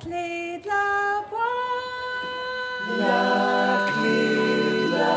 clé de la voix. La clé de la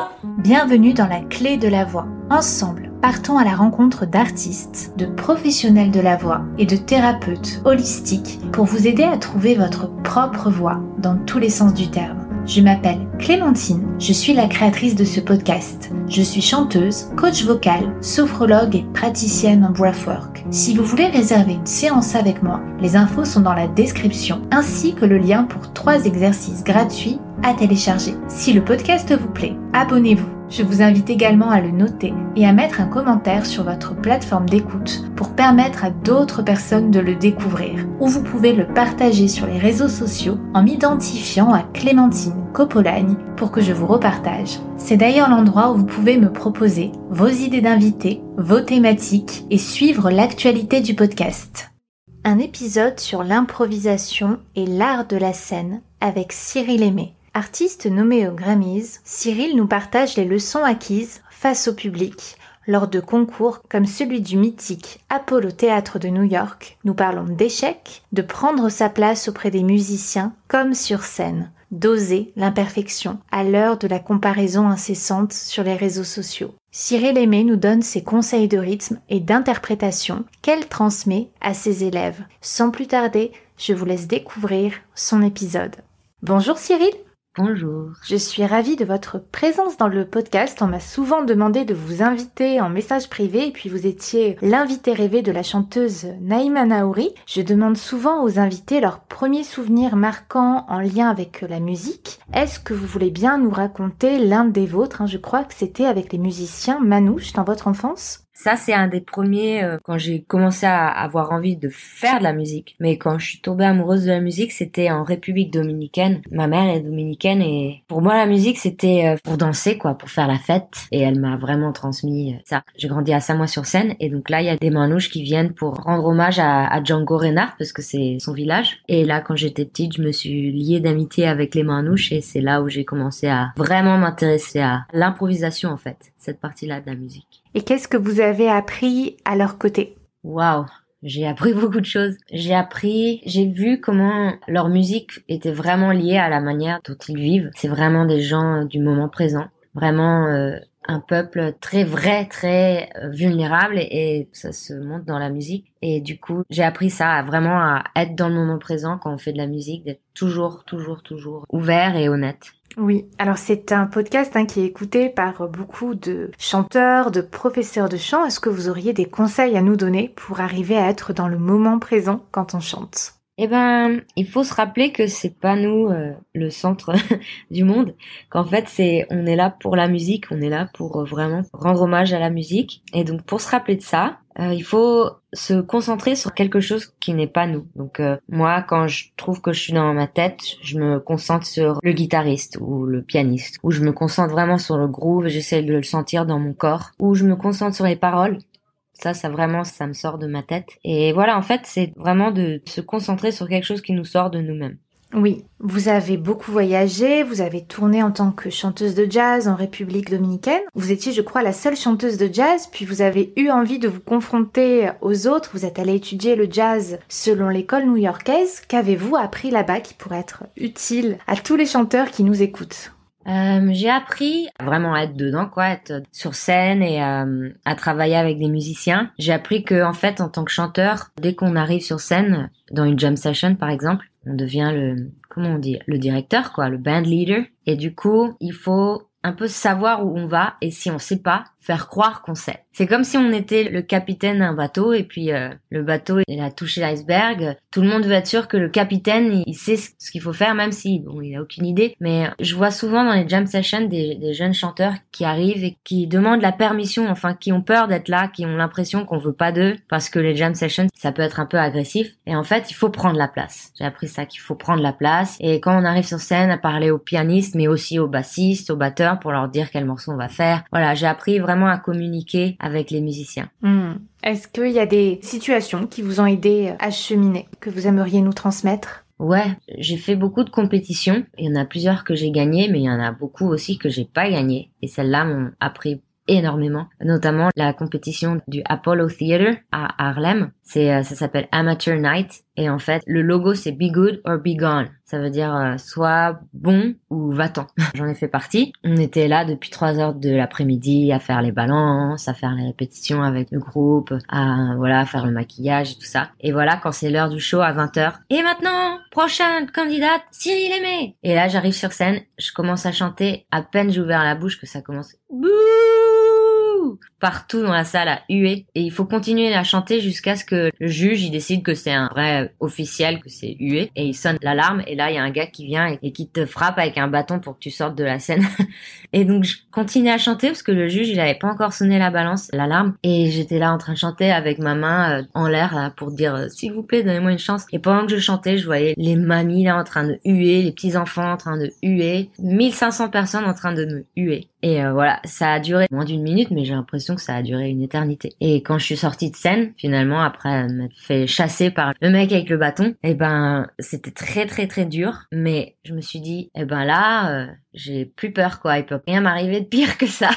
voix. Bienvenue dans la clé de la voix. Ensemble, partons à la rencontre d'artistes, de professionnels de la voix et de thérapeutes holistiques pour vous aider à trouver votre propre voix dans tous les sens du terme. Je m'appelle Clémentine, je suis la créatrice de ce podcast. Je suis chanteuse, coach vocal, sophrologue et praticienne en breathwork. Si vous voulez réserver une séance avec moi, les infos sont dans la description ainsi que le lien pour trois exercices gratuits à télécharger. Si le podcast vous plaît, abonnez-vous. Je vous invite également à le noter et à mettre un commentaire sur votre plateforme d'écoute pour permettre à d'autres personnes de le découvrir. Ou vous pouvez le partager sur les réseaux sociaux en m'identifiant à Clémentine Copolagne pour que je vous repartage. C'est d'ailleurs l'endroit où vous pouvez me proposer vos idées d'invités, vos thématiques et suivre l'actualité du podcast. Un épisode sur l'improvisation et l'art de la scène avec Cyril Aimé. Artiste nommé aux Grammys, Cyril nous partage les leçons acquises face au public lors de concours comme celui du mythique Apollo Théâtre de New York. Nous parlons d'échecs, de prendre sa place auprès des musiciens comme sur scène, d'oser l'imperfection à l'heure de la comparaison incessante sur les réseaux sociaux. Cyril Aimé nous donne ses conseils de rythme et d'interprétation qu'elle transmet à ses élèves. Sans plus tarder, je vous laisse découvrir son épisode. Bonjour Cyril Bonjour. Je suis ravie de votre présence dans le podcast. On m'a souvent demandé de vous inviter en message privé et puis vous étiez l'invité rêvé de la chanteuse Naïma Naouri. Je demande souvent aux invités leurs premiers souvenirs marquants en lien avec la musique. Est-ce que vous voulez bien nous raconter l'un des vôtres? Je crois que c'était avec les musiciens Manouche dans votre enfance. Ça, c'est un des premiers euh, quand j'ai commencé à avoir envie de faire de la musique. Mais quand je suis tombée amoureuse de la musique, c'était en République dominicaine. Ma mère est dominicaine et pour moi, la musique, c'était euh, pour danser, quoi, pour faire la fête. Et elle m'a vraiment transmis euh, ça. J'ai grandi à Samois-sur-Seine et donc là, il y a des manouches qui viennent pour rendre hommage à, à Django Reinhardt parce que c'est son village. Et là, quand j'étais petite, je me suis liée d'amitié avec les manouches et c'est là où j'ai commencé à vraiment m'intéresser à l'improvisation, en fait, cette partie-là de la musique. Et qu'est-ce que vous avez appris à leur côté? Waouh j'ai appris beaucoup de choses. J'ai appris, j'ai vu comment leur musique était vraiment liée à la manière dont ils vivent. C'est vraiment des gens du moment présent, vraiment euh, un peuple très vrai, très euh, vulnérable et, ça se montre dans la musique. Et du coup, j'ai appris ça, vraiment à être dans le moment présent quand on fait de la musique, d'être toujours, toujours, toujours ouvert et honnête. Oui, alors c'est un podcast hein, qui est écouté par beaucoup de chanteurs, de professeurs de chant. Est-ce que vous auriez des conseils à nous donner pour arriver à être dans le moment présent quand on chante? Eh ben, il faut se rappeler que c'est pas nous euh, le centre du monde, qu'en fait c'est on est là pour la musique, on est là pour euh, vraiment rendre hommage à la musique. Et donc pour se rappeler de ça, euh, il faut se concentrer sur quelque chose qui n'est pas nous. Donc moi, quand je trouve que je suis dans ma tête, je me concentre sur le guitariste ou le pianiste, ou je me concentre vraiment sur le groove, j'essaie de le sentir dans mon corps, ou je me concentre sur les paroles ça, ça vraiment, ça me sort de ma tête. Et voilà, en fait, c'est vraiment de se concentrer sur quelque chose qui nous sort de nous-mêmes. Oui, vous avez beaucoup voyagé, vous avez tourné en tant que chanteuse de jazz en République dominicaine. Vous étiez, je crois, la seule chanteuse de jazz, puis vous avez eu envie de vous confronter aux autres. Vous êtes allé étudier le jazz selon l'école new-yorkaise. Qu'avez-vous appris là-bas qui pourrait être utile à tous les chanteurs qui nous écoutent? Euh, j'ai appris à vraiment être dedans, quoi, être sur scène et euh, à travailler avec des musiciens. J'ai appris que, en fait, en tant que chanteur, dès qu'on arrive sur scène, dans une jam session, par exemple, on devient le, comment on dit, le directeur, quoi, le band leader. Et du coup, il faut un peu savoir où on va et si on sait pas, faire croire qu'on sait. C'est comme si on était le capitaine d'un bateau et puis euh, le bateau il a touché l'iceberg. Tout le monde veut être sûr que le capitaine il sait ce qu'il faut faire même si bon il a aucune idée. Mais je vois souvent dans les jam sessions des, des jeunes chanteurs qui arrivent et qui demandent la permission, enfin qui ont peur d'être là, qui ont l'impression qu'on veut pas d'eux parce que les jam sessions ça peut être un peu agressif. Et en fait il faut prendre la place. J'ai appris ça qu'il faut prendre la place et quand on arrive sur scène à parler aux pianistes mais aussi aux bassistes, aux batteurs pour leur dire quel morceau on va faire. Voilà j'ai appris vraiment à communiquer avec les musiciens. Hmm. Est-ce qu'il y a des situations qui vous ont aidé à cheminer, que vous aimeriez nous transmettre? Ouais, j'ai fait beaucoup de compétitions. Il y en a plusieurs que j'ai gagnées, mais il y en a beaucoup aussi que j'ai pas gagnées. Et celles-là m'ont appris énormément, notamment la compétition du Apollo Theater à Harlem. C'est euh, ça s'appelle Amateur Night et en fait le logo c'est Be Good or Be Gone. Ça veut dire euh, soit bon ou va-t'en. J'en ai fait partie. On était là depuis 3 heures de l'après-midi à faire les balances, à faire les répétitions avec le groupe, à voilà faire le maquillage et tout ça. Et voilà quand c'est l'heure du show à 20h. Et maintenant, prochaine candidate, Cyril Aimé. Et là j'arrive sur scène, je commence à chanter. À peine j'ai ouvert la bouche que ça commence. Bouh partout dans la salle à huer et il faut continuer à chanter jusqu'à ce que le juge il décide que c'est un vrai officiel que c'est hué. Et il sonne l'alarme. Et là il y a un gars qui vient et, qui te frappe avec un bâton pour que tu sortes de la scène. Et donc je continue à chanter parce que le juge il avait pas encore sonné la balance l'alarme. Et j'étais là en train de chanter avec ma main euh, en l'air pour dire euh, s'il vous plaît donnez-moi une chance. Et pendant que je chantais je voyais les mamies là en train de huer les petits enfants en train de huer. 1500 personnes en train de me huer et euh, voilà ça a duré moins d'une minute mais j'ai l'impression que ça a duré une éternité. Et quand je suis sortie de scène, finalement, après m'être fait chasser par le mec avec le bâton, eh ben, c'était très très très dur. Mais je me suis dit, eh ben là, euh, j'ai plus peur quoi. Il peut rien m'arriver de pire que ça.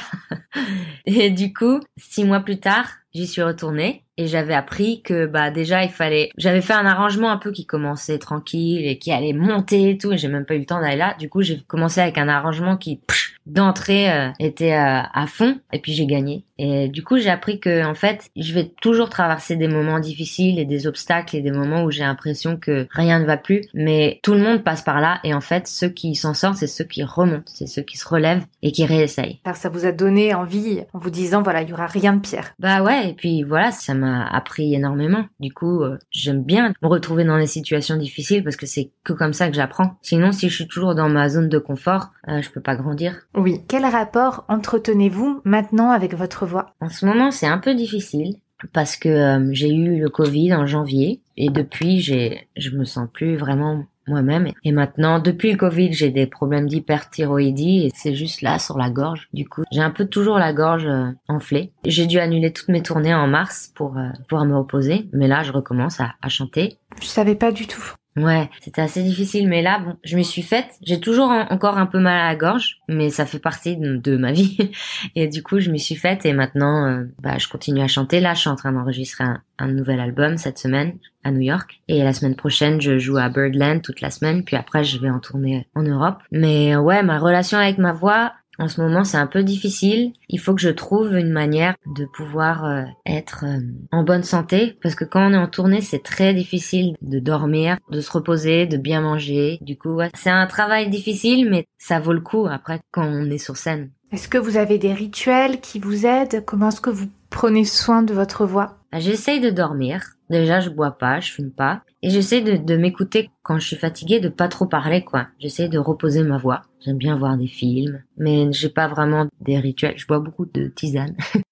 et du coup, six mois plus tard, j'y suis retournée et j'avais appris que bah déjà il fallait j'avais fait un arrangement un peu qui commençait tranquille et qui allait monter et tout et j'ai même pas eu le temps d'aller là. Du coup j'ai commencé avec un arrangement qui d'entrée euh, était euh, à fond et puis j'ai gagné. Et du coup j'ai appris que en fait je vais toujours traverser des moments difficiles et des obstacles et des moments où j'ai l'impression que rien ne va plus. Mais tout le monde passe par là et en fait ceux qui s'en sortent c'est ceux qui remontent c'est ceux qui se relèvent et qui réessayent. Alors ça vous a donné envie en vous disant voilà il y aura rien de pire. Bah ouais et puis voilà ça m'a appris énormément. Du coup euh, j'aime bien me retrouver dans des situations difficiles parce que c'est que comme ça que j'apprends. Sinon si je suis toujours dans ma zone de confort je peux pas grandir. Oui. Quel rapport entretenez-vous maintenant avec votre voix? En ce moment, c'est un peu difficile parce que euh, j'ai eu le Covid en janvier et depuis, j'ai, je me sens plus vraiment moi-même. Et maintenant, depuis le Covid, j'ai des problèmes d'hyperthyroïdie et c'est juste là sur la gorge. Du coup, j'ai un peu toujours la gorge euh, enflée. J'ai dû annuler toutes mes tournées en mars pour euh, pouvoir me reposer, mais là, je recommence à, à chanter. Je savais pas du tout. Ouais, c'était assez difficile, mais là, bon, je me suis faite. J'ai toujours encore un peu mal à la gorge, mais ça fait partie de, ma vie. Et du coup, je me suis faite et maintenant, euh, bah, je continue à chanter. Là, je suis en train d'enregistrer un, un, nouvel album cette semaine à New York. Et la semaine prochaine, je joue à Birdland toute la semaine, puis après, je vais en tourner en Europe. Mais ouais, ma relation avec ma voix, en ce moment, c'est un peu difficile. Il faut que je trouve une manière de pouvoir euh, être euh, en bonne santé parce que quand on est en tournée, c'est très difficile de dormir, de se reposer, de bien manger. Du coup, c'est un travail difficile, mais ça vaut le coup après quand on est sur scène. Est-ce que vous avez des rituels qui vous aident? Comment est-ce que vous prenez soin de votre voix bah, J'essaye de dormir. Déjà, je bois pas, je fume pas. Et j'essaie de, m'écouter quand je suis fatiguée, de pas trop parler, quoi. J'essaie de reposer ma voix. J'aime bien voir des films, mais j'ai pas vraiment des rituels. Je bois beaucoup de tisane.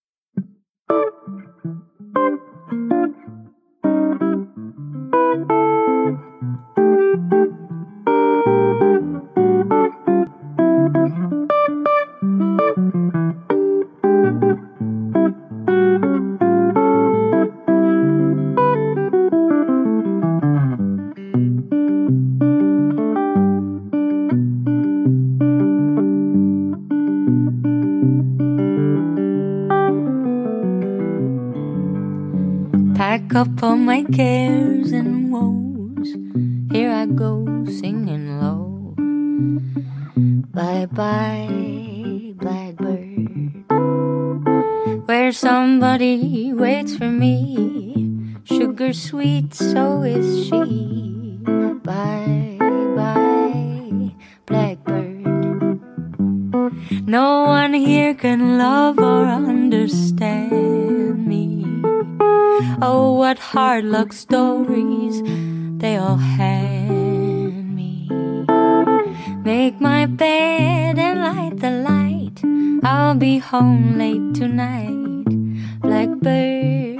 my cares and woes. Here I go singing low. Bye bye, blackbird. Where somebody waits for me. Sugar sweet, so is she. Bye bye, blackbird. No one here can love or understand. Oh, what hard luck stories they all hand me. Make my bed and light the light. I'll be home late tonight. Blackbird,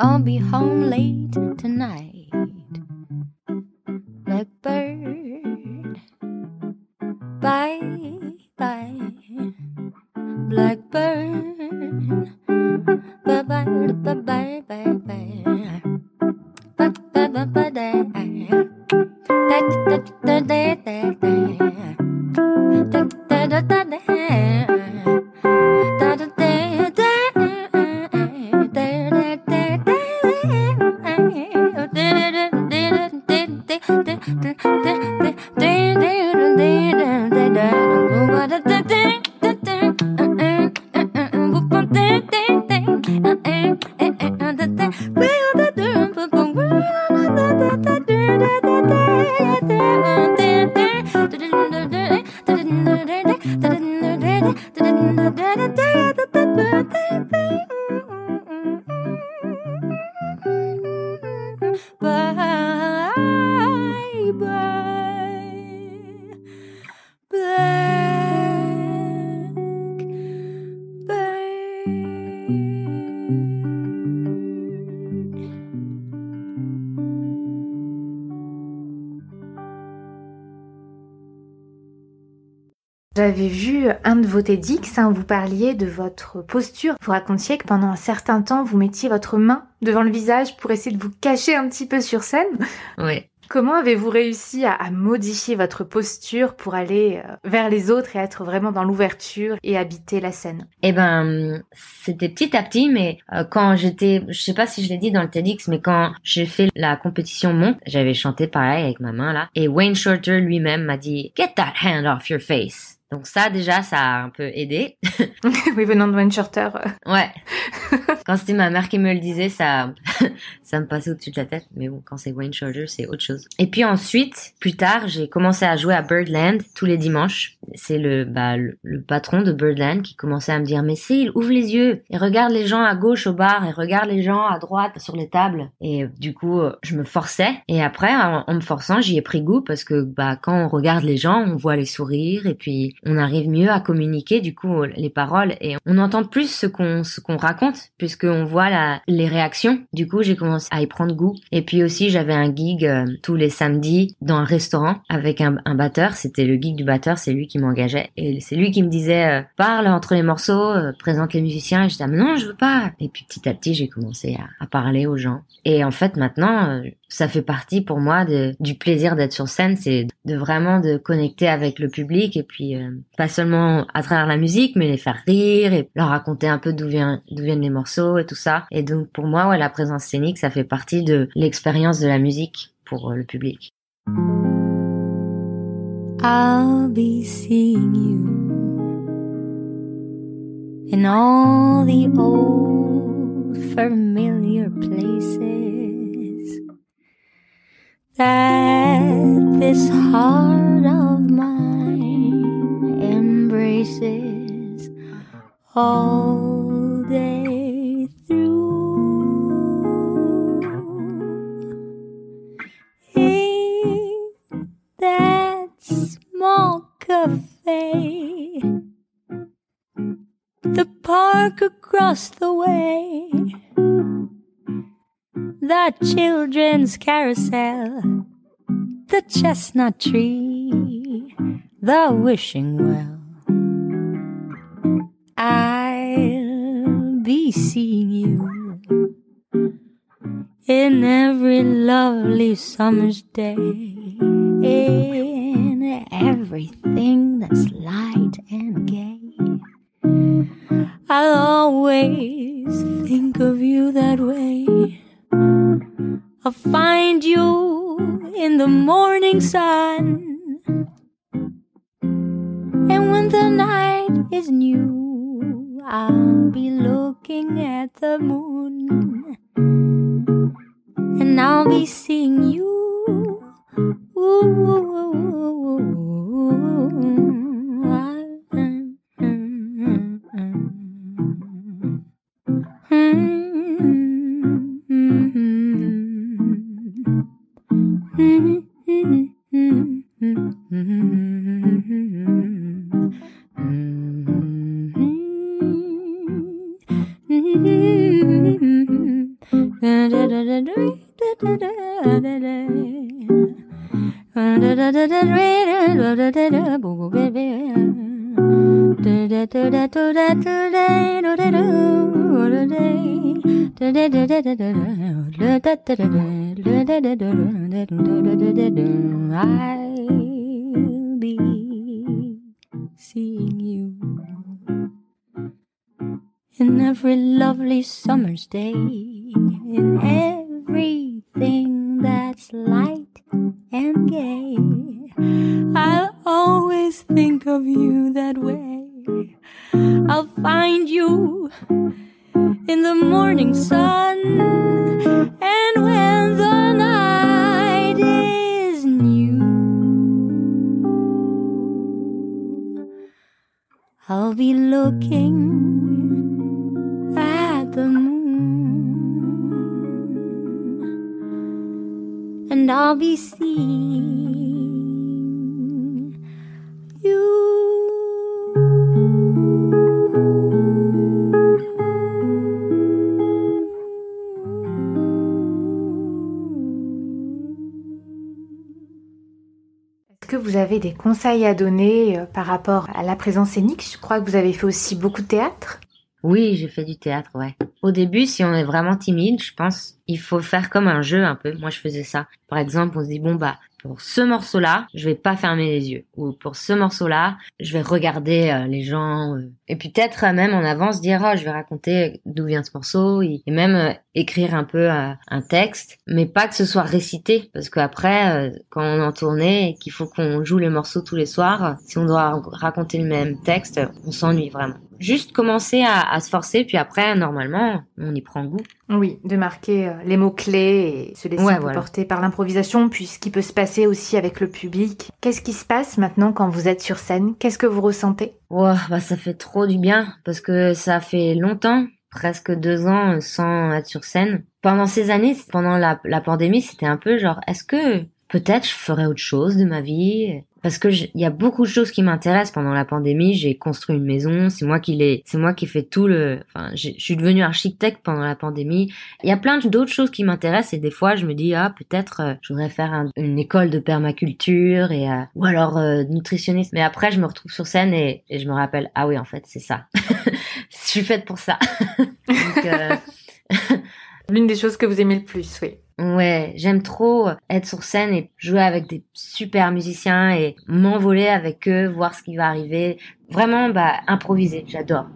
I'll be home late tonight. Blackbird, de vos TEDx, hein, vous parliez de votre posture. Vous racontiez que pendant un certain temps, vous mettiez votre main devant le visage pour essayer de vous cacher un petit peu sur scène. Ouais. Comment avez-vous réussi à, à modifier votre posture pour aller euh, vers les autres et être vraiment dans l'ouverture et habiter la scène? Eh ben, c'était petit à petit, mais euh, quand j'étais, je sais pas si je l'ai dit dans le TEDx, mais quand j'ai fait la compétition monte, j'avais chanté pareil avec ma main là, et Wayne Shorter lui-même m'a dit Get that hand off your face. Donc ça déjà, ça a un peu aidé. Oui, venant de Wayne Shorter. euh, Ouais. quand c'était ma mère qui me le disait, ça, ça me passait au-dessus de la tête. Mais bon, quand c'est Wayne Shorter, c'est autre chose. Et puis ensuite, plus tard, j'ai commencé à jouer à Birdland tous les dimanches. C'est le, bah, le, patron de Birdland qui commençait à me dire, mais Cyril, ouvre les yeux et regarde les gens à gauche au bar et regarde les gens à droite sur les tables. Et du coup, je me forçais. Et après, en, en me forçant, j'y ai pris goût parce que, bah, quand on regarde les gens, on voit les sourires et puis on arrive mieux à communiquer, du coup, les paroles et on entend plus ce qu'on, ce qu'on raconte puisqu'on voit la, les réactions. Du coup, j'ai commencé à y prendre goût. Et puis aussi, j'avais un gig euh, tous les samedis dans un restaurant avec un, batteur. C'était le gig du batteur, c'est lui qui m'engageait. Et c'est lui qui me disait, euh, parle entre les morceaux, euh, présente les musiciens. Et j'étais, ah, non, je veux pas. Et puis petit à petit, j'ai commencé à, parler aux gens. Et en fait, maintenant, ça fait partie pour moi du plaisir d'être sur scène, c'est de vraiment de connecter avec le public et puis euh, pas seulement à travers la musique, mais les faire rire et leur raconter un peu d'où vient d'où viennent les morceaux et tout ça. Et donc pour moi, ouais, la présence scénique, ça fait partie de l'expérience de la musique pour euh, le public. I'll be seeing you in all the old familiar places that this heart of mine embraces all day through. In that small cafe, the park across the way, the children's carousel, the chestnut tree, the wishing well. I'll be seeing you in every lovely summer's day, in everything that's light and gay. I'll always think of you that way. I'll find you in the morning sun. And when the night is new, I'll be looking at the moon. And I'll be seeing you. I'll looking at the moon, and I'll be seeing des conseils à donner euh, par rapport à la présence scénique? Je crois que vous avez fait aussi beaucoup de théâtre. Oui, j'ai fait du théâtre, ouais. Au début, si on est vraiment timide, je pense, il faut faire comme un jeu un peu. Moi, je faisais ça. Par exemple, on se dit, bon, bah, pour ce morceau-là, je vais pas fermer les yeux. Ou pour ce morceau-là, je vais regarder euh, les gens. euh. Et puis peut-être euh, même en avance dire, oh, je vais raconter d'où vient ce morceau. Et même écrire un peu un texte. Mais pas que ce soit récité. Parce qu'après, quand on est en tournée et qu'il faut qu'on joue les morceaux tous les soirs, si on doit raconter le même texte, on s'ennuie vraiment. Juste commencer à, à se forcer, puis après, normalement, on y prend goût. Oui, de marquer euh, les mots-clés et se laisser Ouais, voilà. porter par l'improvisation, puis ce qui peut se passer aussi avec le public. Qu'est-ce qui se passe maintenant quand vous êtes sur scène? Qu'est-ce que vous ressentez? Ouah, bah ça fait trop du bien parce que ça fait longtemps, presque deux ans euh, sans être sur scène. Pendant ces années, pendant la, la pandémie, c'était un peu genre, est-ce que peut-être je ferais autre chose de ma vie Parce que il y a beaucoup de choses qui m'intéressent pendant la pandémie. J'ai construit une maison, c'est moi qui l'ai, c'est moi qui fais tout le. Enfin, je suis devenue architecte pendant la pandémie. Il y a plein d'autres choses qui m'intéressent et des fois je me dis ah peut-être euh, je voudrais faire un- une école de permaculture et euh, ou alors euh, nutritionniste. Mais après je me retrouve sur scène et, et je me rappelle ah oui en fait c'est ça. je suis faite pour ça. Donc, euh, L'une des choses que vous aimez le plus, oui. Ouais, j'aime trop être sur scène et jouer avec des super musiciens et m'envoler avec eux, voir ce qui va arriver. Vraiment, bah, improviser, j'adore.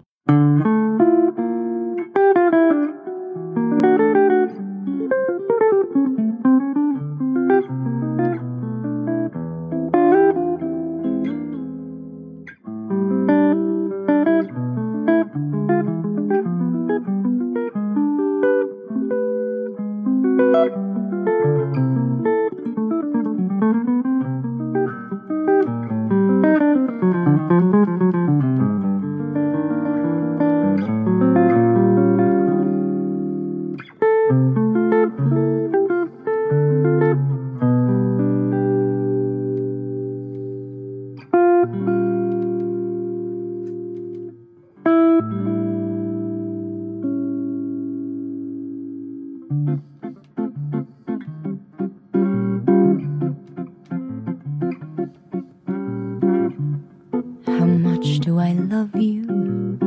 Much do I love you?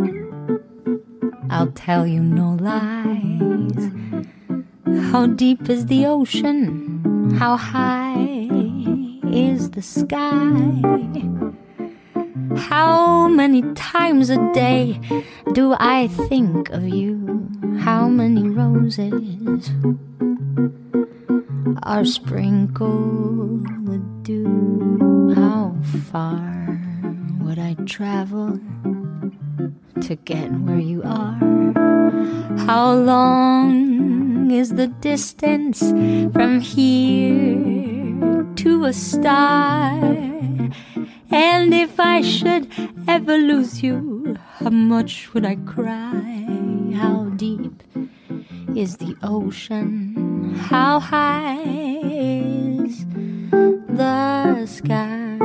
I'll tell you no lies. How deep is the ocean? How high is the sky? How many times a day do I think of you? How many roses are sprinkled with dew? How far would I travel to get where you are? How long is the distance from here to a star? And if I should ever lose you, how much would I cry? How deep is the ocean? How high is the sky?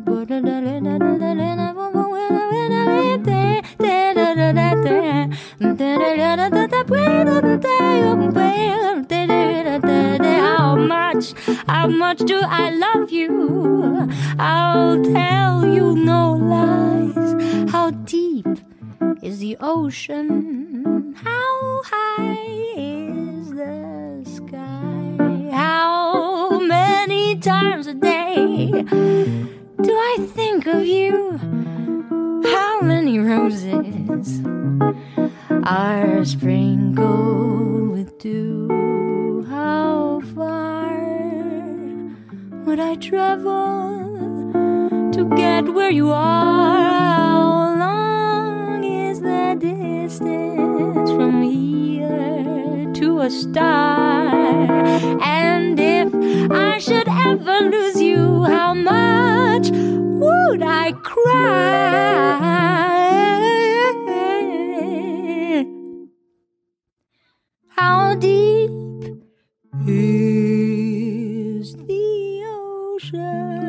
how much do I love you? I'll tell you no lies. How deep is the ocean? share.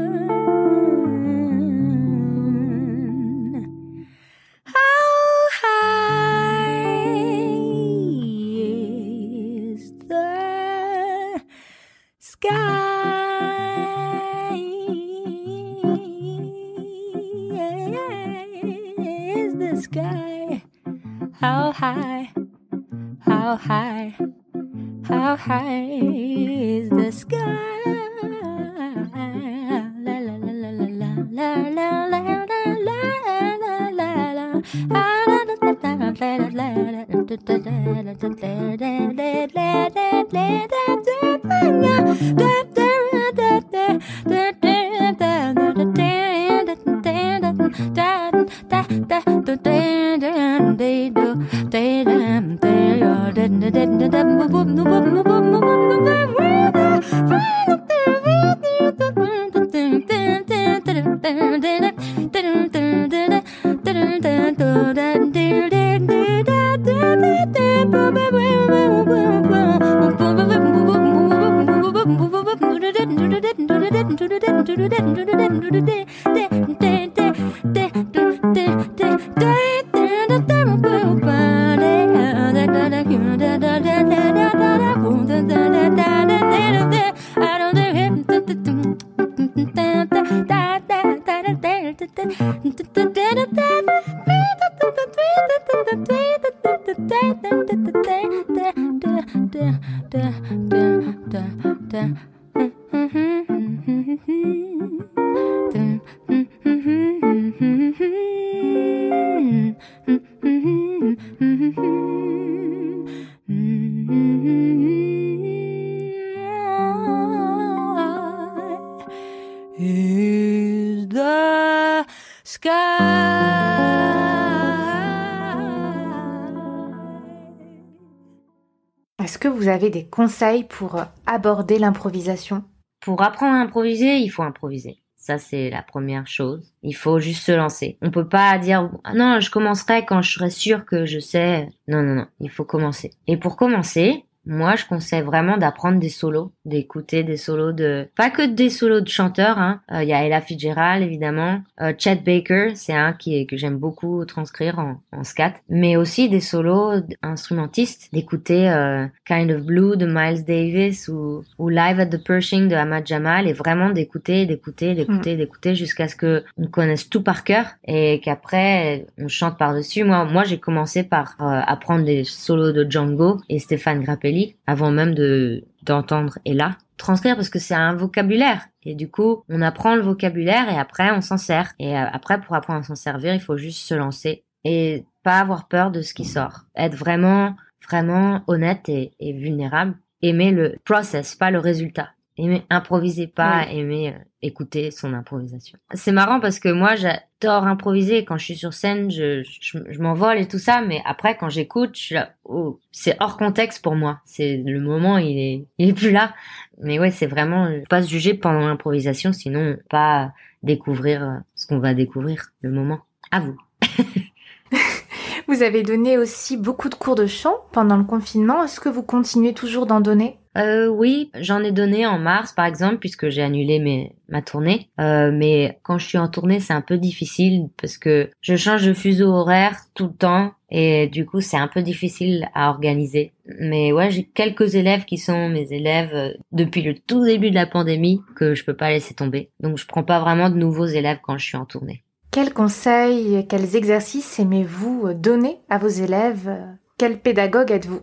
Des conseils pour euh, aborder l'improvisation? Pour apprendre à improviser, il faut improviser. Ça, c'est la première chose. Il faut juste se lancer. On peut pas dire, non, je commencerai quand je serai sûr que je sais. Non, non, non. Il faut commencer. Et pour commencer, moi, je conseille vraiment d'apprendre des solos, d'écouter des solos de, pas que des solos de chanteurs, hein. Euh, il y a Ella Fitzgerald, évidemment. Euh, Chet Baker, c'est un qui est, que j'aime beaucoup transcrire en, en scat. Mais aussi des solos instrumentistes, d'écouter euh, Kind of Blue de Miles Davis ou, ou Live at the Pershing de Ahmad Jamal et vraiment d'écouter, d'écouter, d'écouter, d'écouter jusqu'à ce que on connaisse tout par cœur et qu'après on chante par-dessus. Moi, moi, j'ai commencé par apprendre des solos de Django et Stéphane Grappelli avant même de d'entendre Ella transcrire parce que c'est un vocabulaire. Et du coup on apprend le vocabulaire et après on s'en sert. Et euh, après pour apprendre à s'en servir il faut juste se lancer et pas avoir peur de ce qui sort. Être vraiment vraiment honnête et, et vulnérable. Aimer le process pas le résultat aimer improviser pas aimer euh, écouter son improvisation. C'est marrant parce que moi j'adore improviser quand je suis sur scène, je, je, m'envole et tout ça, mais après quand j'écoute, oh, c'est hors contexte pour moi. C'est le moment il est il est plus là. Mais ouais, c'est vraiment pas se juger pendant l'improvisation, sinon pas découvrir euh, ce qu'on va découvrir le moment. À vous. vous avez donné aussi beaucoup de cours de chant pendant le confinement. Est-ce que vous continuez toujours d'en donner? Euh, oui, j'en ai donné en mars par exemple puisque j'ai annulé mes, ma tournée. Euh, mais quand je suis en tournée, c'est un peu difficile parce que je change de fuseau horaire tout le temps et du coup c'est un peu difficile à organiser. Mais ouais, j'ai quelques élèves qui sont mes élèves euh, depuis le tout début de la pandémie que je peux pas laisser tomber. Donc je prends pas vraiment de nouveaux élèves quand je suis en tournée. Quels conseils, quels exercices aimez-vous donner à vos élèves? Quel pédagogue êtes-vous?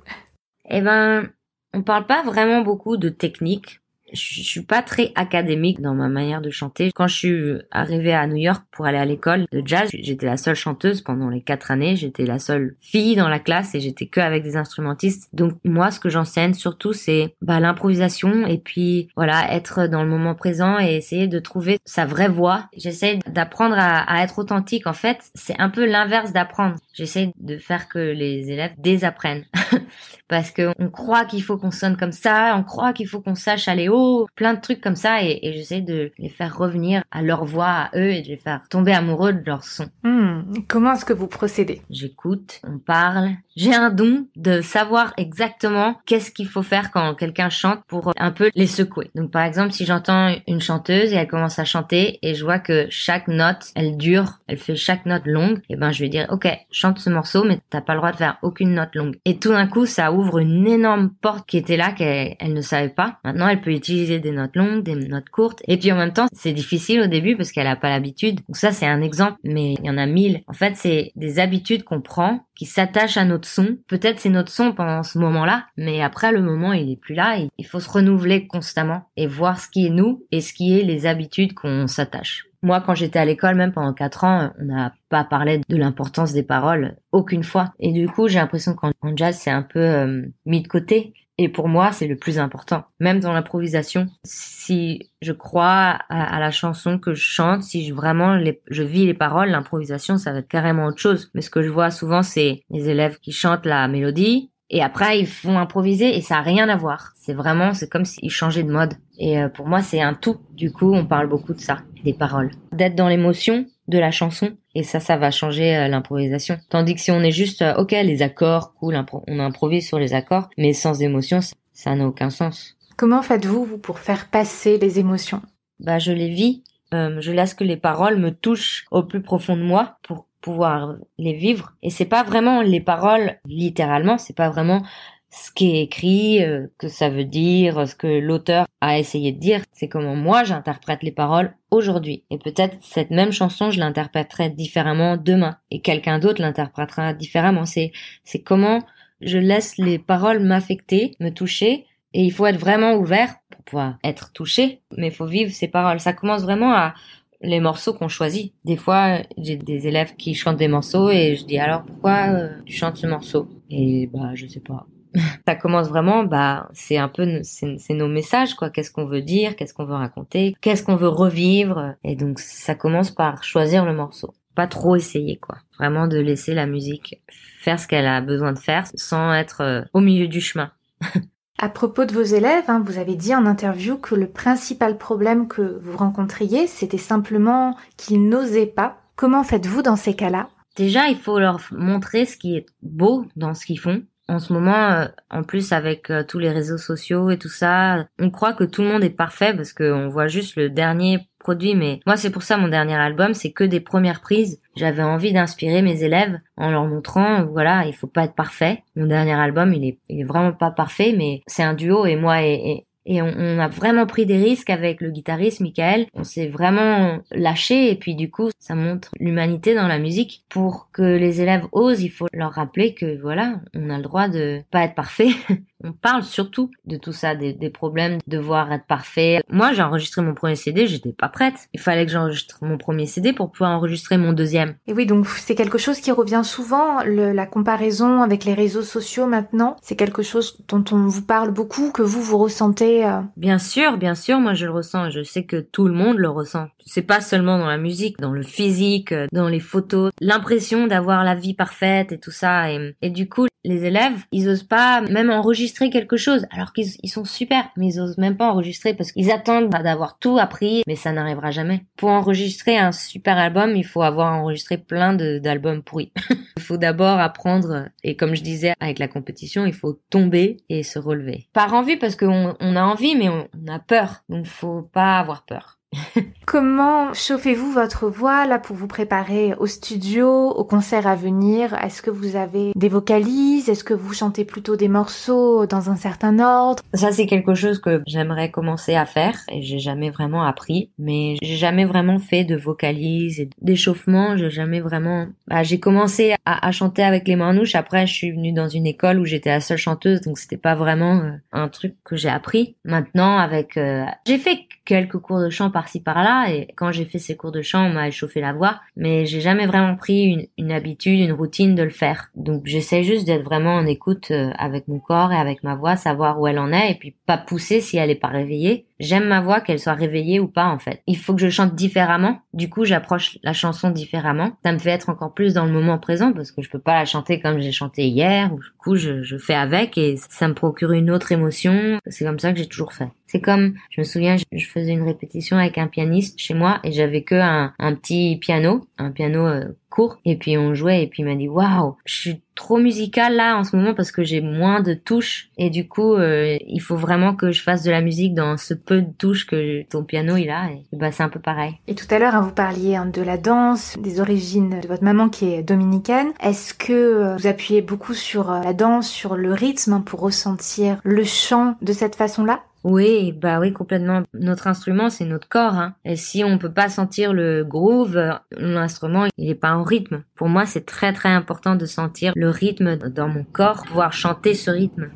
Eh ben, on parle pas vraiment beaucoup de technique. Je suis pas très académique dans ma manière de chanter. Quand je suis arrivée à New York pour aller à l'école de jazz, j'étais la seule chanteuse pendant les quatre années. J'étais la seule fille dans la classe et j'étais que avec des instrumentistes. Donc moi, ce que j'enseigne surtout, c'est bah, l'improvisation et puis voilà, être dans le moment présent et essayer de trouver sa vraie voix. J'essaie d'apprendre à, à être authentique. En fait, c'est un peu l'inverse d'apprendre. J'essaie de faire que les élèves désapprennent. parce que on croit qu'il faut qu'on sonne comme ça, on croit qu'il faut qu'on sache aller haut, plein de trucs comme ça, et, et j'essaie de les faire revenir à leur voix, à eux, et de les faire tomber amoureux de leur son. Hmm, comment est-ce que vous procédez? J'écoute, on parle. J'ai un don de savoir exactement qu'est-ce qu'il faut faire quand quelqu'un chante pour un peu les secouer. Donc par exemple, si j'entends une chanteuse et elle commence à chanter et je vois que chaque note, elle dure, elle fait chaque note longue, et ben je vais dire OK, chante ce morceau, mais t'as pas le droit de faire aucune note longue. Et tout d'un coup, ça ouvre une énorme porte qui était là qu'elle ne savait pas. Maintenant, elle peut utiliser des notes longues, des notes courtes. Et puis en même temps, c'est difficile au début parce qu'elle a pas l'habitude. Donc ça, c'est un exemple, mais il y en a mille. En fait, c'est des habitudes qu'on prend qui s'attachent à notre son. Peut-être c'est notre son pendant ce moment-là, mais après le moment il est plus là. Il faut se renouveler constamment et voir ce qui est nous et ce qui est les habitudes qu'on s'attache. Moi, quand j'étais à l'école, même pendant quatre ans, on n'a pas parlé de l'importance des paroles aucune fois. Et du coup, j'ai l'impression qu'en jazz, c'est un peu euh, mis de côté. Et pour moi, c'est le plus important. Même dans l'improvisation, si je crois à, la chanson que je chante, si je, vraiment je vis les paroles, l'improvisation, ça va être carrément autre chose. Mais ce que je vois souvent, c'est les élèves qui chantent la mélodie, et après ils font improviser et ça a rien à voir. C'est vraiment, c'est comme s'ils changeaient de mode. Et euh, pour moi, c'est un tout. Du coup, on parle beaucoup de ça, des paroles, d'être dans l'émotion de la chanson. Et ça, ça va changer euh, l'improvisation. Tandis que si on est juste, euh, ok, les accords, cool, on improvise sur les accords, mais sans émotion, ça n'a aucun sens. Comment faites-vous vous pour faire passer les émotions? Bah, je les vis. je laisse que les paroles me touchent au plus profond de moi pour pouvoir les vivre. Et c'est pas vraiment les paroles littéralement, c'est pas vraiment ce qui est écrit, euh, que ça veut dire, ce que l'auteur a essayé de dire. C'est comment moi j'interprète les paroles aujourd'hui. Et peut-être cette même chanson, je l'interpréterai différemment demain. Et quelqu'un d'autre l'interprétera différemment. C'est, c'est comment je laisse les paroles m'affecter, me toucher. Et il faut être vraiment ouvert pour pouvoir être touché. Mais il faut vivre ces paroles. Ça commence vraiment à, les morceaux qu'on choisit. Des fois, j'ai des élèves qui chantent des morceaux et je dis alors pourquoi euh, tu chantes ce morceau? Et bah je sais pas. ça commence vraiment, bah c'est un peu c'est nos messages quoi. Qu'est-ce qu'on veut dire, qu'est-ce qu'on veut raconter, qu'est-ce qu'on veut revivre? Et donc ça commence par choisir le morceau. pas trop essayer quoi. Vraiment de laisser la musique faire ce qu'elle a besoin de faire sans être euh, au milieu du chemin. À propos de vos élèves, hein, vous avez dit en interview que le principal problème que vous rencontriez, c'était simplement qu'ils n'osaient pas. Comment faites-vous dans ces cas-là? Déjà, il faut leur montrer ce qui est beau dans ce qu'ils font. En ce moment, euh, en plus avec euh, tous les réseaux sociaux et tout ça, on croit que tout le monde est parfait parce qu'on voit juste le dernier produit. Mais moi, c'est pour ça mon dernier album, c'est que des premières prises. J'avais envie d'inspirer mes élèves en leur montrant, voilà, il faut pas être parfait. Mon dernier album, il est, vraiment pas parfait, mais c'est un duo et moi et, et on, a vraiment pris des risques avec le guitariste Michael. On s'est vraiment lâché et puis du coup, ça montre l'humanité dans la musique. Pour que les élèves osent, il faut leur rappeler que voilà, on a le droit de pas être parfait. on parle surtout de tout ça, des, des, problèmes, de devoir être parfait. Moi, j'ai enregistré mon premier CD, j'étais pas prête. Il fallait que j'enregistre mon premier CD pour pouvoir enregistrer mon deuxième. Et oui, donc c'est quelque chose qui revient souvent, le, la comparaison avec les réseaux sociaux maintenant. C'est quelque chose dont on vous parle beaucoup, que vous, vous ressentez euh, bien sûr, bien sûr, moi je le ressens. Je sais que tout le monde le ressent. C'est pas seulement dans la musique, dans le physique, euh, dans les photos, l'impression d'avoir la vie parfaite et tout ça. Et, et du coup, les élèves, ils osent pas même enregistrer quelque chose, alors qu'ils ils sont super, mais ils osent même pas enregistrer parce qu'ils attendent d'avoir tout appris, mais ça n'arrivera jamais. Pour enregistrer un super album, il faut avoir enregistré plein d'albums pourris. il faut d'abord apprendre, et comme je disais avec la compétition, il faut tomber et se relever. Par envie parce qu'on on a envie, mais on, on a peur, donc faut pas avoir peur. Comment chauffez-vous votre voix là pour vous préparer au studio, au concert à venir? Est-ce que vous avez des vocalises? Est-ce que vous chantez plutôt des morceaux dans un certain ordre? Ça c'est quelque chose que j'aimerais commencer à faire et j'ai jamais vraiment appris, mais j'ai jamais vraiment fait de vocalises et d'échauffement. J'ai jamais vraiment. Bah, j'ai commencé à, chanter avec les manouches. Après, je suis venue dans une école où j'étais la seule chanteuse, donc c'était pas vraiment euh, un truc que j'ai appris. Maintenant, avec, euh, j'ai fait quelques cours de chant par-ci par-là et quand j'ai fait ces cours de chant, on m'a échauffé la voix, mais j'ai jamais vraiment pris une, une, habitude, une routine de le faire. Donc j'essaie juste d'être vraiment en écoute euh, avec mon corps et avec ma voix, savoir où elle en est et puis pas pousser si elle est pas réveillée. J'aime ma voix qu'elle soit réveillée ou pas en fait. Il faut que je chante différemment. Du coup, j'approche la chanson différemment. Ça me fait être encore plus dans le moment présent parce que je peux pas la chanter comme j'ai chanté hier. Du coup, je, je fais avec et ça me procure une autre émotion. C'est comme ça que j'ai toujours fait. C'est comme, je me souviens, je faisais une répétition avec un pianiste chez moi et j'avais que un, petit piano, un piano euh, court et puis on jouait et puis il m'a dit waouh, je suis trop musical là en ce moment parce que j'ai moins de touches et du coup euh, il faut vraiment que je fasse de la musique dans ce peu de touches que ton piano il a et, bah c'est un peu pareil. Et tout à l'heure hein, vous parliez hein, de la danse, des origines de votre maman qui est dominicaine. Est-ce que euh, vous appuyez beaucoup sur la danse, sur le rythme hein, pour ressentir le chant de cette façon-là? Oui, bah oui, complètement. Notre instrument, c'est notre corps. Hein. Et si on peut pas sentir le groove, l'instrument, il est pas en rythme. Pour moi, c'est très très important de sentir le rythme dans mon corps, pouvoir chanter ce rythme.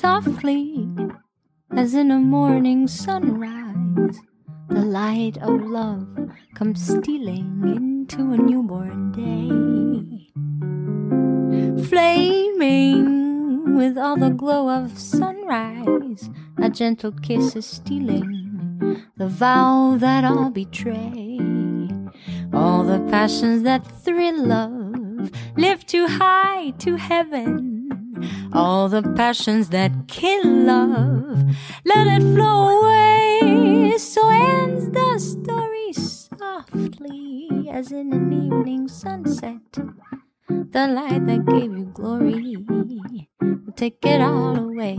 Softly, as in a morning sunrise. The light of love comes stealing into a newborn day. Flaming with all the glow of sunrise, a gentle kiss is stealing the vow that I'll betray. All the passions that thrill love lift too high to heaven. All the passions that kill love, let it flow away so ends the story softly as in an evening sunset. The light that gave you glory will take it all away.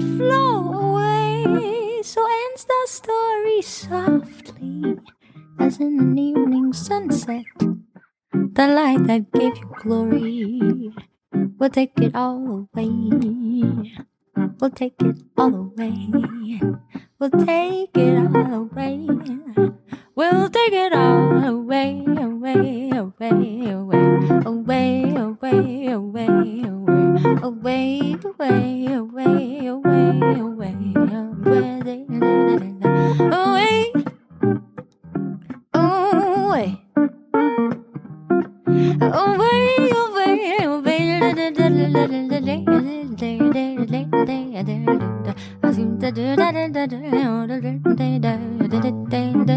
flow away. So ends the story softly, as in an evening sunset. The light that gave you glory will take it all away. We'll take it all away. We'll take it all away. We'll take it all away, away, away, away, away, away, away, away, away, away, away, away, away, away, away, away, away, Away,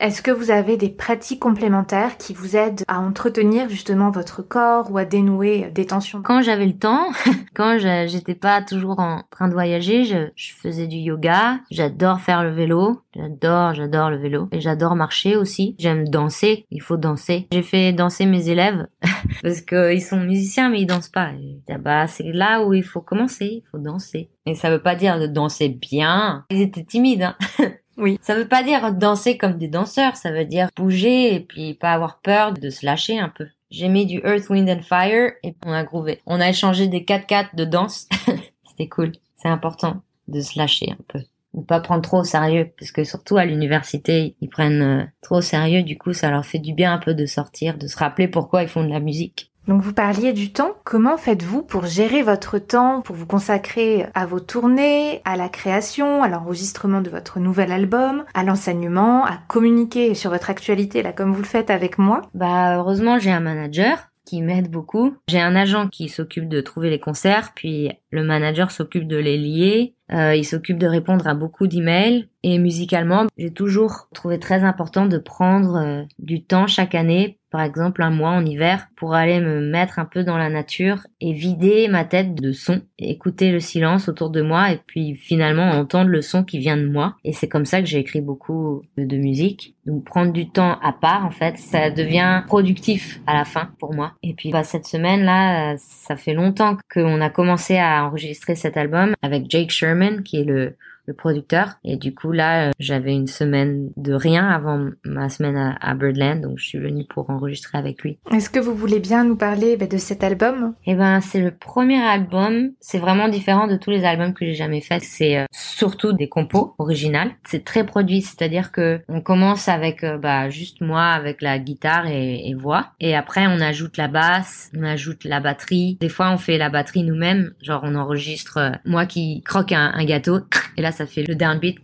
Est-ce que vous avez des pratiques complémentaires qui vous aident à entretenir justement votre corps ou à dénouer des tensions? Quand j'avais le temps, quand j'étais pas toujours en train de voyager, je, faisais du yoga. J'adore faire le vélo. J'adore, j'adore le vélo. Et j'adore marcher aussi. J'aime danser. Il faut danser. J'ai fait danser mes élèves parce que ils sont musiciens mais ils dansent pas. Ah bah c'est là où il faut commencer. Il faut danser. Et ça veut pas dire de danser bien. Ils étaient timides. Hein. Oui. Ça veut pas dire danser comme des danseurs. Ça veut dire bouger et puis pas avoir peur de se lâcher un peu. J'ai mis du Earth, Wind and Fire et on a groové. On a échangé des 4-4 de danse. C'était cool. C'est important de se lâcher un peu. Ou pas prendre trop au sérieux. Parce que surtout à l'université, ils prennent euh, trop au sérieux. Du coup, ça leur fait du bien un peu de sortir, de se rappeler pourquoi ils font de la musique. Donc vous parliez du temps. Comment faites-vous pour gérer votre temps, pour vous consacrer à vos tournées, à la création, à l'enregistrement de votre nouvel album, à l'enseignement, à communiquer sur votre actualité, là comme vous le faites avec moi? Bah heureusement j'ai un manager qui m'aide beaucoup. J'ai un agent qui s'occupe de trouver les concerts, puis le manager s'occupe de les lier. Euh, il s'occupe de répondre à beaucoup d'emails. Et musicalement, j'ai toujours trouvé très important de prendre euh, du temps chaque année, par exemple un mois en hiver, pour aller me mettre un peu dans la nature et vider ma tête de son, écouter le silence autour de moi et puis finalement entendre le son qui vient de moi. Et c'est comme ça que j'ai écrit beaucoup de, musique. Donc prendre du temps à part, en fait, ça devient productif à la fin pour moi. Et puis bah, cette semaine là, euh, ça fait longtemps qu'on a commencé à enregistrer cet album avec Jake Sherman, qui est le le producteur. Et du coup, là, euh, j'avais une semaine de rien avant ma semaine à, à Birdland, donc je suis venue pour enregistrer avec lui. Est-ce que vous voulez bien nous parler bah, de cet album? Eh ben, c'est le premier album. C'est vraiment différent de tous les albums que j'ai jamais faits. C'est euh, surtout des compos originales. C'est très produit, c'est-à-dire que on commence avec euh, bah juste moi avec la guitare et, et voix, et après on ajoute la basse, on ajoute la batterie. Des fois, on fait la batterie nous-mêmes. Genre, on enregistre euh, moi qui croque un, un gâteau, et là, ça fait le downbeat.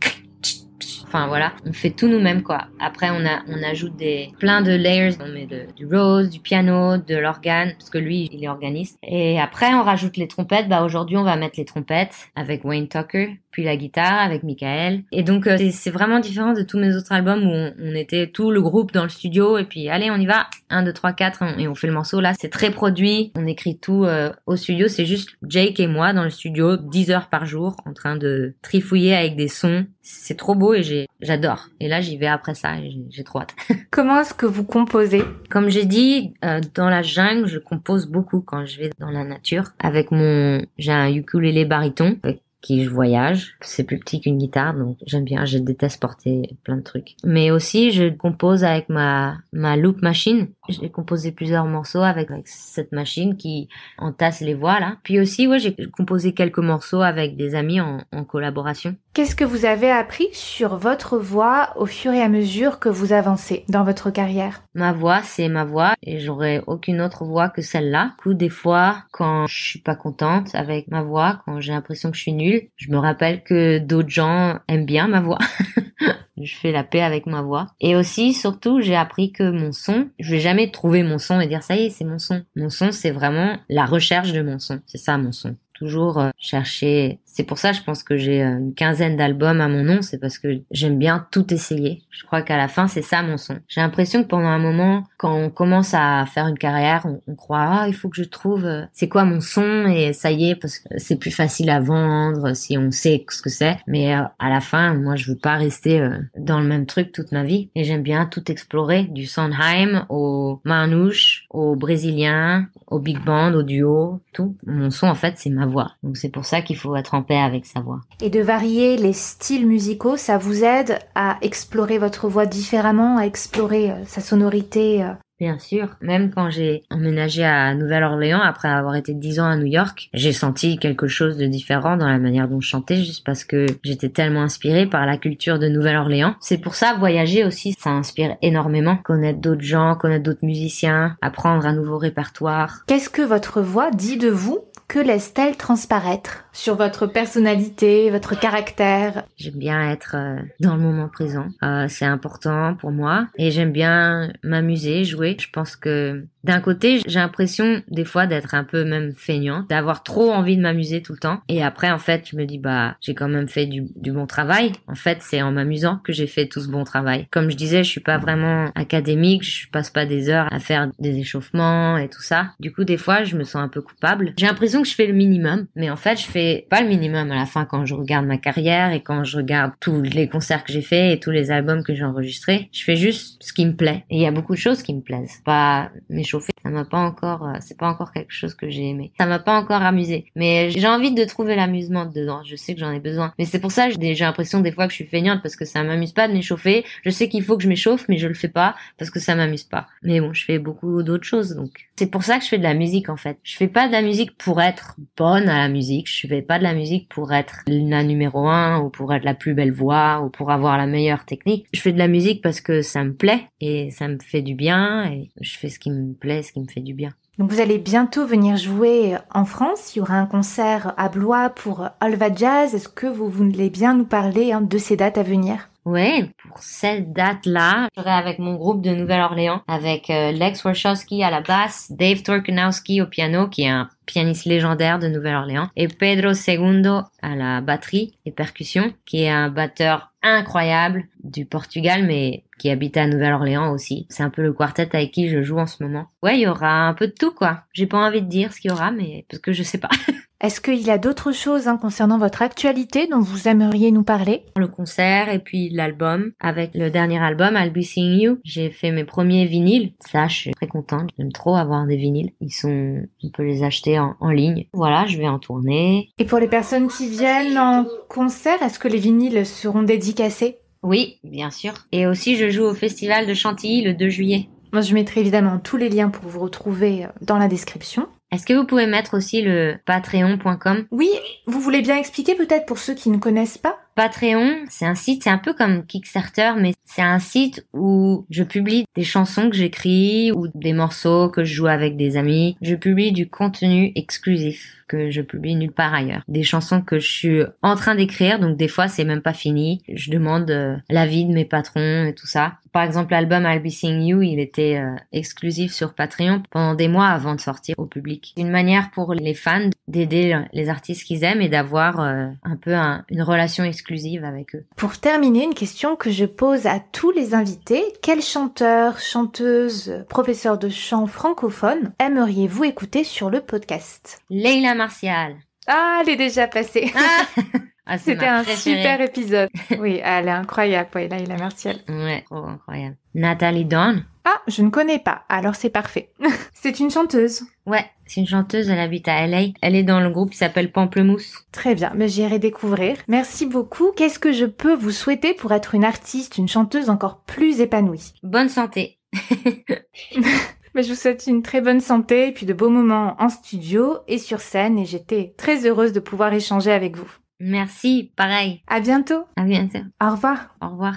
Enfin voilà, on fait tout nous-mêmes quoi. Après on a on ajoute des plein de layers, on met du rose, du piano, de l'organe parce que lui il est organiste. Et après on rajoute les trompettes. Bah aujourd'hui on va mettre les trompettes avec Wayne Tucker, puis la guitare avec Michael. Et donc euh, c'est- vraiment différent de tous mes autres albums où on, on était tout le groupe dans le studio et puis allez on y va, 1, 2, 3, 4 et on fait le morceau. Là c'est très produit, on écrit tout euh, au studio, c'est juste Jake et moi dans le studio 10 heures par jour en train de trifouiller avec des sons. C'est trop beau et j'adore. Et là j'y vais après ça j'ai trop hâte. Comment est-ce que vous composez? Comme j'ai dit, euh, dans la jungle, je compose beaucoup quand je vais dans la nature. Avec mon, j'ai un ukulélé baryton avec qui je voyage. C'est plus petit qu'une guitare, donc j'aime bien. Je déteste porter plein de trucs. Mais aussi, je compose avec ma ma loop machine. J'ai composé plusieurs morceaux avec, avec cette machine qui entasse les voix là. Puis aussi, ouais, j'ai composé quelques morceaux avec des amis en, en collaboration. Qu'est-ce que vous avez appris sur votre voix au fur et à mesure que vous avancez dans votre carrière? Ma voix, c'est ma voix et j'aurais aucune autre voix que celle-là. Du coup, des fois, quand je suis pas contente avec ma voix, quand j'ai l'impression que je suis nulle, je me rappelle que d'autres gens aiment bien ma voix. je fais la paix avec ma voix. Et aussi, surtout, j'ai appris que mon son, je vais jamais trouver mon son et dire ça y est, c'est mon son. Mon son, c'est vraiment la recherche de mon son. C'est ça, mon son toujours euh, chercher. C'est pour ça, je pense que j'ai euh, une quinzaine d'albums à mon nom. C'est parce que j'aime bien tout essayer. Je crois qu'à la fin, c'est ça mon son. J'ai l'impression que pendant un moment, quand on commence à faire une carrière, on, croit ah il faut que je trouve euh, c'est quoi mon son et ça y est parce que c'est plus facile à vendre si on sait ce que c'est. Mais euh, à la fin, moi, je veux pas rester dans le même truc toute ma vie. Et j'aime bien tout explorer, du Sondheim au Manouche, au brésilien, au big band, au duo, tout. Mon son, en fait, c'est ma voix. Donc c'est pour ça qu'il faut être en paix avec sa voix. Et de varier les styles musicaux, ça vous aide à explorer votre voix différemment, à explorer euh, sa sonorité euh, Bien sûr. Même quand j'ai emménagé à Nouvelle-Orléans, après avoir été dix ans à New York, j'ai senti quelque chose de différent dans la manière dont je chantais, juste parce que j'étais tellement inspirée par la culture de Nouvelle-Orléans. C'est pour ça, voyager aussi, ça inspire énormément. Connaître d'autres gens, connaître d'autres musiciens, apprendre un nouveau répertoire. Qu'est-ce que votre voix dit de vous? Que laisse-t-elle transparaître sur votre personnalité, votre caractère? J'aime bien être euh, dans le moment présent. Euh, c'est important pour moi. Et j'aime bien m'amuser, jouer. Je pense que d'un côté, j'ai l'impression des fois d'être un peu même feignante, d'avoir trop envie de m'amuser tout le temps. Et après, en fait, je me dis, bah, j'ai quand même fait du, du bon travail. En fait, c'est en m'amusant que j'ai fait tout ce bon travail. Comme je disais, je suis pas vraiment académique. Je passe pas des heures à faire des échauffements et tout ça. Du coup, des fois, je me sens un peu coupable. J'ai l'impression que je fais le minimum. Mais en fait, je fais pas le minimum à la fin quand je regarde ma carrière et quand je regarde tous les concerts que j'ai faits et tous les albums que j'ai enregistrés. Je fais juste ce qui me plaît. Et il y a beaucoup de choses qui me plaisent. Pas m'échauffer. Ça m'a pas encore, euh, c'est pas encore quelque chose que j'ai aimé. Ça m'a pas encore amusé. Mais j'ai envie de trouver l'amusement dedans. Je sais que j'en ai besoin. Mais c'est pour ça que j'ai l'impression des fois que je suis feignante parce que ça m'amuse pas de m'échauffer. Je sais qu'il faut que je m'échauffe, mais je le fais pas parce que ça m'amuse pas. Mais bon, je fais beaucoup d'autres choses, donc c'est pour ça que je fais de la musique en fait. Je fais pas de la musique pour être bonne à la musique. Je fais pas de la musique pour être la numéro un ou pour être la plus belle voix ou pour avoir la meilleure technique. Je fais de la musique parce que ça me plaît et ça me fait du bien et je fais ce qui me plaît, ce qui me fait du bien. Donc vous allez bientôt venir jouer en France. Il y aura un concert à Blois pour Olva Jazz. Est-ce que vous voulez bien nous parler hein, de ces dates à venir? Ouais, pour cette date-là, je serai avec mon groupe de Nouvelle-Orléans, avec euh, Lex Warshawski à la basse, Dave Torkanowski au piano, qui est un pianiste légendaire de Nouvelle-Orléans, et Pedro Segundo à la batterie et percussion, qui est un batteur incroyable du Portugal, mais qui habite à Nouvelle-Orléans aussi. C'est un peu le quartet avec qui je joue en ce moment. Ouais, il y aura un peu de tout, quoi. J'ai pas envie de dire ce qu'il y aura, mais parce que je sais pas. Est-ce qu'il y a d'autres choses hein, concernant votre actualité dont vous aimeriez nous parler? Le concert et puis l'album. Avec le dernier album, I'll Be Seeing You, j'ai fait mes premiers vinyles. Ça, je suis très contente. J'aime trop avoir des vinyles. Ils sont, on peut les acheter en, en ligne. Voilà, je vais en tourner. Et pour les personnes qui viennent en concert, est-ce que les vinyles seront dédicacés? Oui, bien sûr. Et aussi, je joue au festival de Chantilly le 2 juillet. Moi, je mettrai évidemment tous les liens pour vous retrouver dans la description. Est-ce que vous pouvez mettre aussi le patreon.com Oui, vous voulez bien expliquer peut-être pour ceux qui ne connaissent pas? Patreon, c'est un site, c'est un peu comme Kickstarter, mais c'est un site où je publie des chansons que j'écris ou des morceaux que je joue avec des amis. Je publie du contenu exclusif que je publie nulle part ailleurs. Des chansons que je suis en train d'écrire, donc des fois c'est même pas fini. Je demande euh, l'avis de mes patrons et tout ça. Par exemple, l'album I'll Be Seeing You, il était euh, exclusif sur Patreon pendant des mois avant de sortir au public. Une manière pour les fans d'aider les artistes qu'ils aiment et d'avoir euh, un peu une relation exclusive avec eux. Pour terminer, une question que je pose à tous les invités. Quel chanteur, chanteuse, professeur de chant francophone aimeriez-vous écouter sur le podcast? Leila Martial. Ah, elle est déjà passée. Ah Ah, C'était un super épisode. oui, elle est incroyable, ouais, là, il a Martial. Ouais, oh, incroyable. Nathalie Dawn. Ah, je ne connais pas, alors c'est parfait. c'est une chanteuse. Ouais, c'est une chanteuse, elle habite à LA. Elle est dans le groupe qui s'appelle Pamplemousse. Très bien, mais j'irai découvrir. Merci beaucoup. Qu'est-ce que je peux vous souhaiter pour être une artiste, une chanteuse encore plus épanouie? Bonne santé. Mais je vous souhaite une très bonne santé et puis de beaux moments en studio et sur scène et j'étais très heureuse de pouvoir échanger avec vous. Merci, pareil. À bientôt. À bientôt. Au revoir. Au revoir.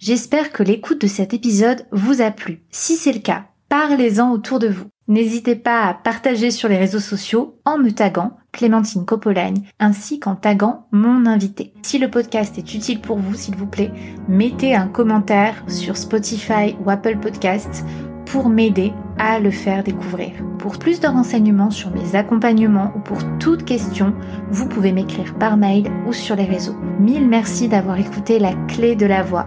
J'espère que l'écoute de cet épisode vous a plu. Si c'est le cas, parlez-en autour de vous. N'hésitez pas à partager sur les réseaux sociaux en me taguant Clémentine Copolagne ainsi qu'en taguant mon invité. Si le podcast est utile pour vous, s'il vous plaît, mettez un commentaire sur Spotify ou Apple Podcasts pour m'aider à le faire découvrir. Pour plus de renseignements sur mes accompagnements ou pour toute question, vous pouvez m'écrire par mail ou sur les réseaux. Mille merci d'avoir écouté la clé de la voix.